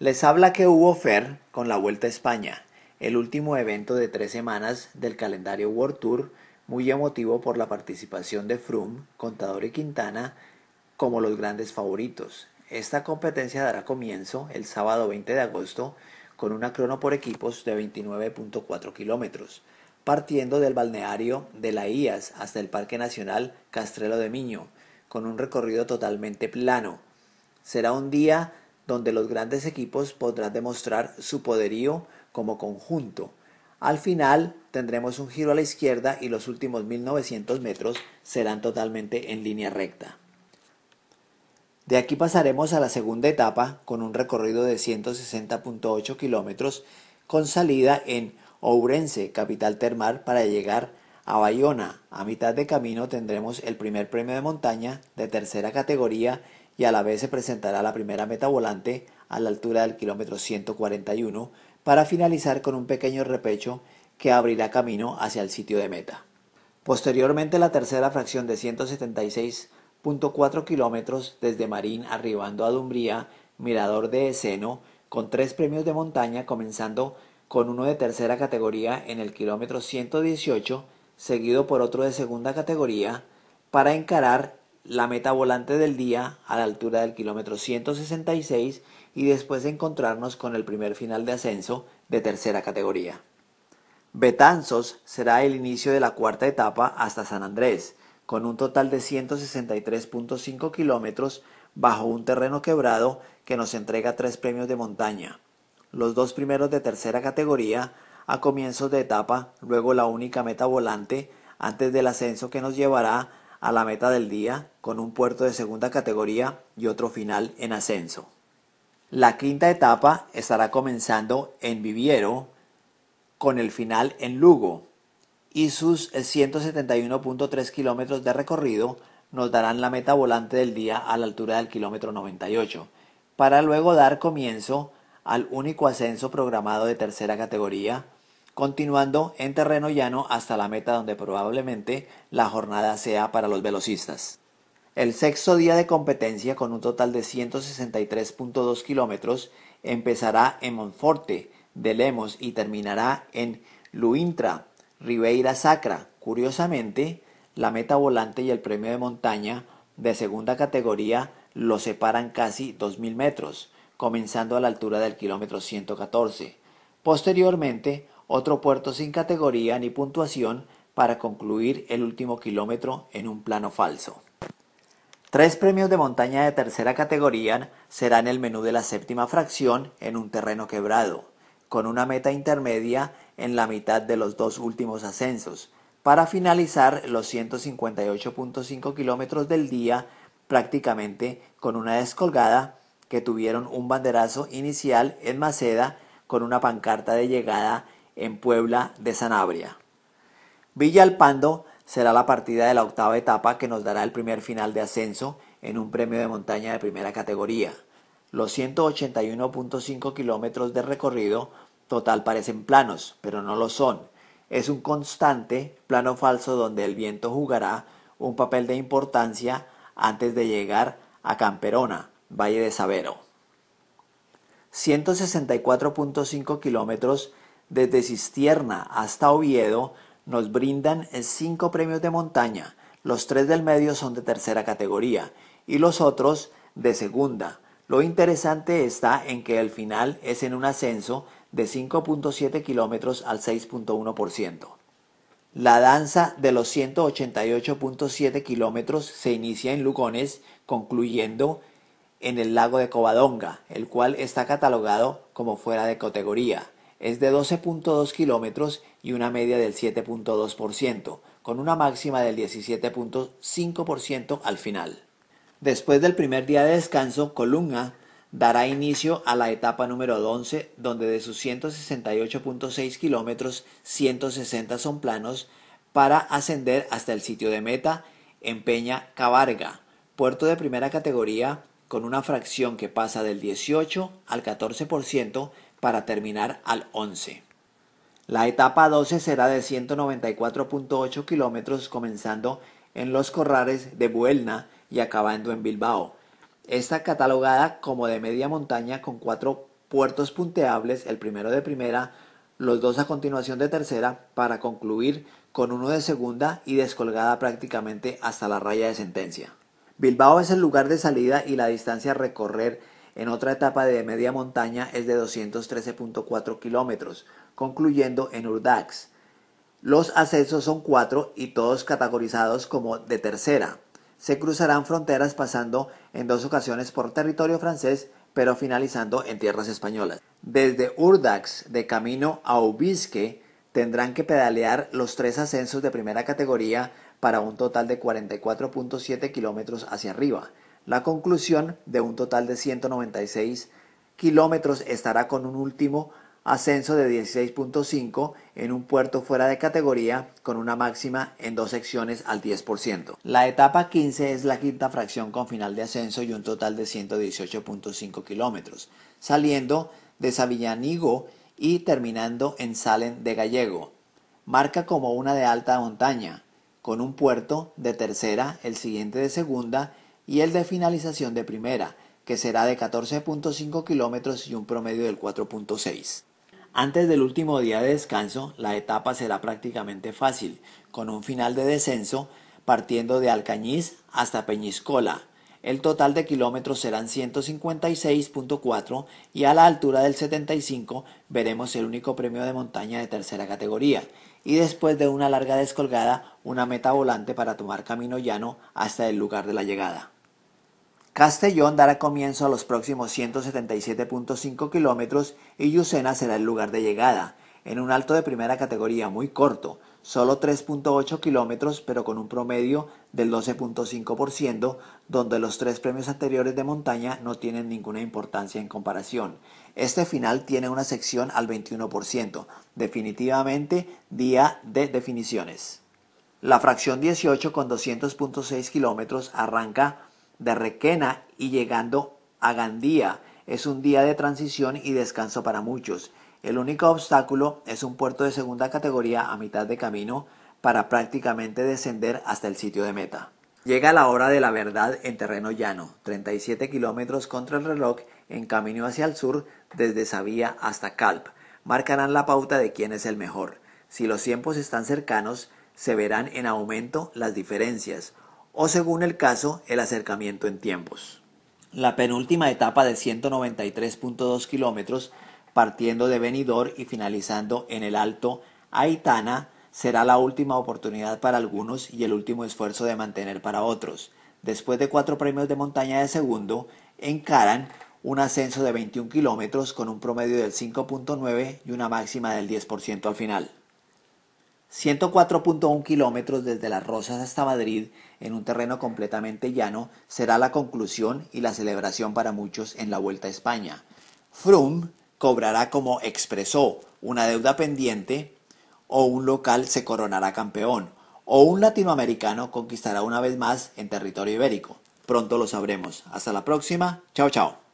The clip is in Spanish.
Les habla que hubo Fer con la Vuelta a España, el último evento de tres semanas del calendario World Tour, muy emotivo por la participación de Froome, Contador y Quintana como los grandes favoritos. Esta competencia dará comienzo el sábado 20 de agosto con una crono por equipos de 29.4 kilómetros, partiendo del balneario de la IAS hasta el Parque Nacional Castrelo de Miño, con un recorrido totalmente plano. Será un día donde los grandes equipos podrán demostrar su poderío como conjunto. Al final tendremos un giro a la izquierda y los últimos 1900 metros serán totalmente en línea recta. De aquí pasaremos a la segunda etapa con un recorrido de 160.8 kilómetros con salida en Ourense, capital termal, para llegar a Bayona. A mitad de camino tendremos el primer premio de montaña de tercera categoría y a la vez se presentará la primera meta volante a la altura del kilómetro 141 para finalizar con un pequeño repecho que abrirá camino hacia el sitio de meta. Posteriormente la tercera fracción de 176.4 kilómetros desde Marín arribando a Dumbría, Mirador de Eseno, con tres premios de montaña comenzando con uno de tercera categoría en el kilómetro 118, seguido por otro de segunda categoría, para encarar la meta volante del día a la altura del kilómetro 166 y después encontrarnos con el primer final de ascenso de tercera categoría. Betanzos será el inicio de la cuarta etapa hasta San Andrés, con un total de 163.5 kilómetros bajo un terreno quebrado que nos entrega tres premios de montaña. Los dos primeros de tercera categoría a comienzos de etapa, luego la única meta volante antes del ascenso que nos llevará a la meta del día con un puerto de segunda categoría y otro final en ascenso. La quinta etapa estará comenzando en Viviero con el final en Lugo y sus 171.3 kilómetros de recorrido nos darán la meta volante del día a la altura del kilómetro 98 para luego dar comienzo al único ascenso programado de tercera categoría continuando en terreno llano hasta la meta donde probablemente la jornada sea para los velocistas. El sexto día de competencia con un total de 163.2 kilómetros empezará en Monforte de Lemos y terminará en Luintra, Ribeira Sacra. Curiosamente, la meta volante y el premio de montaña de segunda categoría lo separan casi 2.000 metros, comenzando a la altura del kilómetro 114. Posteriormente, otro puerto sin categoría ni puntuación para concluir el último kilómetro en un plano falso. Tres premios de montaña de tercera categoría serán el menú de la séptima fracción en un terreno quebrado, con una meta intermedia en la mitad de los dos últimos ascensos, para finalizar los 158.5 kilómetros del día prácticamente con una descolgada que tuvieron un banderazo inicial en Maceda con una pancarta de llegada en Puebla de Sanabria. Villa Alpando será la partida de la octava etapa que nos dará el primer final de ascenso en un premio de montaña de primera categoría. Los 181.5 kilómetros de recorrido total parecen planos, pero no lo son. Es un constante plano falso donde el viento jugará un papel de importancia antes de llegar a Camperona, Valle de Sabero. 164.5 kilómetros desde Cistierna hasta Oviedo nos brindan cinco premios de montaña. Los tres del medio son de tercera categoría y los otros de segunda. Lo interesante está en que el final es en un ascenso de 5.7 kilómetros al 6.1%. La danza de los 188.7 kilómetros se inicia en Lugones, concluyendo en el lago de Covadonga, el cual está catalogado como fuera de categoría es de 12.2 kilómetros y una media del 7.2%, con una máxima del 17.5% al final. Después del primer día de descanso, Colunga dará inicio a la etapa número 11, donde de sus 168.6 kilómetros, 160 son planos, para ascender hasta el sitio de meta en Peña Cabarga, puerto de primera categoría con una fracción que pasa del 18 al 14%, para terminar al 11. La etapa 12 será de 194.8 kilómetros comenzando en los corrales de Buelna y acabando en Bilbao. Está catalogada como de media montaña con cuatro puertos punteables, el primero de primera, los dos a continuación de tercera, para concluir con uno de segunda y descolgada prácticamente hasta la raya de sentencia. Bilbao es el lugar de salida y la distancia a recorrer en otra etapa de media montaña es de 213.4 kilómetros, concluyendo en Urdax. Los ascensos son cuatro y todos categorizados como de tercera. Se cruzarán fronteras pasando en dos ocasiones por territorio francés, pero finalizando en tierras españolas. Desde Urdax de camino a Ubisque tendrán que pedalear los tres ascensos de primera categoría para un total de 44.7 kilómetros hacia arriba. La conclusión de un total de 196 kilómetros estará con un último ascenso de 16.5 en un puerto fuera de categoría con una máxima en dos secciones al 10%. La etapa 15 es la quinta fracción con final de ascenso y un total de 118.5 kilómetros, saliendo de Savillanigo y terminando en Salen de Gallego. Marca como una de alta montaña, con un puerto de tercera, el siguiente de segunda y el de finalización de primera, que será de 14.5 kilómetros y un promedio del 4.6. Antes del último día de descanso, la etapa será prácticamente fácil, con un final de descenso partiendo de Alcañiz hasta Peñiscola. El total de kilómetros serán 156.4 y a la altura del 75 veremos el único premio de montaña de tercera categoría y después de una larga descolgada una meta volante para tomar camino llano hasta el lugar de la llegada. Castellón dará comienzo a los próximos 177.5 kilómetros y Yucena será el lugar de llegada, en un alto de primera categoría muy corto, solo 3.8 kilómetros pero con un promedio del 12.5%, donde los tres premios anteriores de montaña no tienen ninguna importancia en comparación. Este final tiene una sección al 21%, definitivamente día de definiciones. La fracción 18 con 200.6 kilómetros arranca de Requena y llegando a Gandía. Es un día de transición y descanso para muchos. El único obstáculo es un puerto de segunda categoría a mitad de camino para prácticamente descender hasta el sitio de meta. Llega la hora de la verdad en terreno llano, 37 kilómetros contra el reloj en camino hacia el sur desde Sabía hasta Calp. Marcarán la pauta de quién es el mejor. Si los tiempos están cercanos, se verán en aumento las diferencias o según el caso el acercamiento en tiempos. La penúltima etapa de 193.2 kilómetros partiendo de Benidorm y finalizando en el Alto Aitana será la última oportunidad para algunos y el último esfuerzo de mantener para otros. Después de cuatro premios de montaña de segundo, encaran un ascenso de 21 kilómetros con un promedio del 5.9 y una máxima del 10% al final. 104.1 kilómetros desde Las Rosas hasta Madrid, en un terreno completamente llano, será la conclusión y la celebración para muchos en la Vuelta a España. Froome cobrará como expresó una deuda pendiente, o un local se coronará campeón, o un latinoamericano conquistará una vez más en territorio ibérico. Pronto lo sabremos. Hasta la próxima. Chao, chao.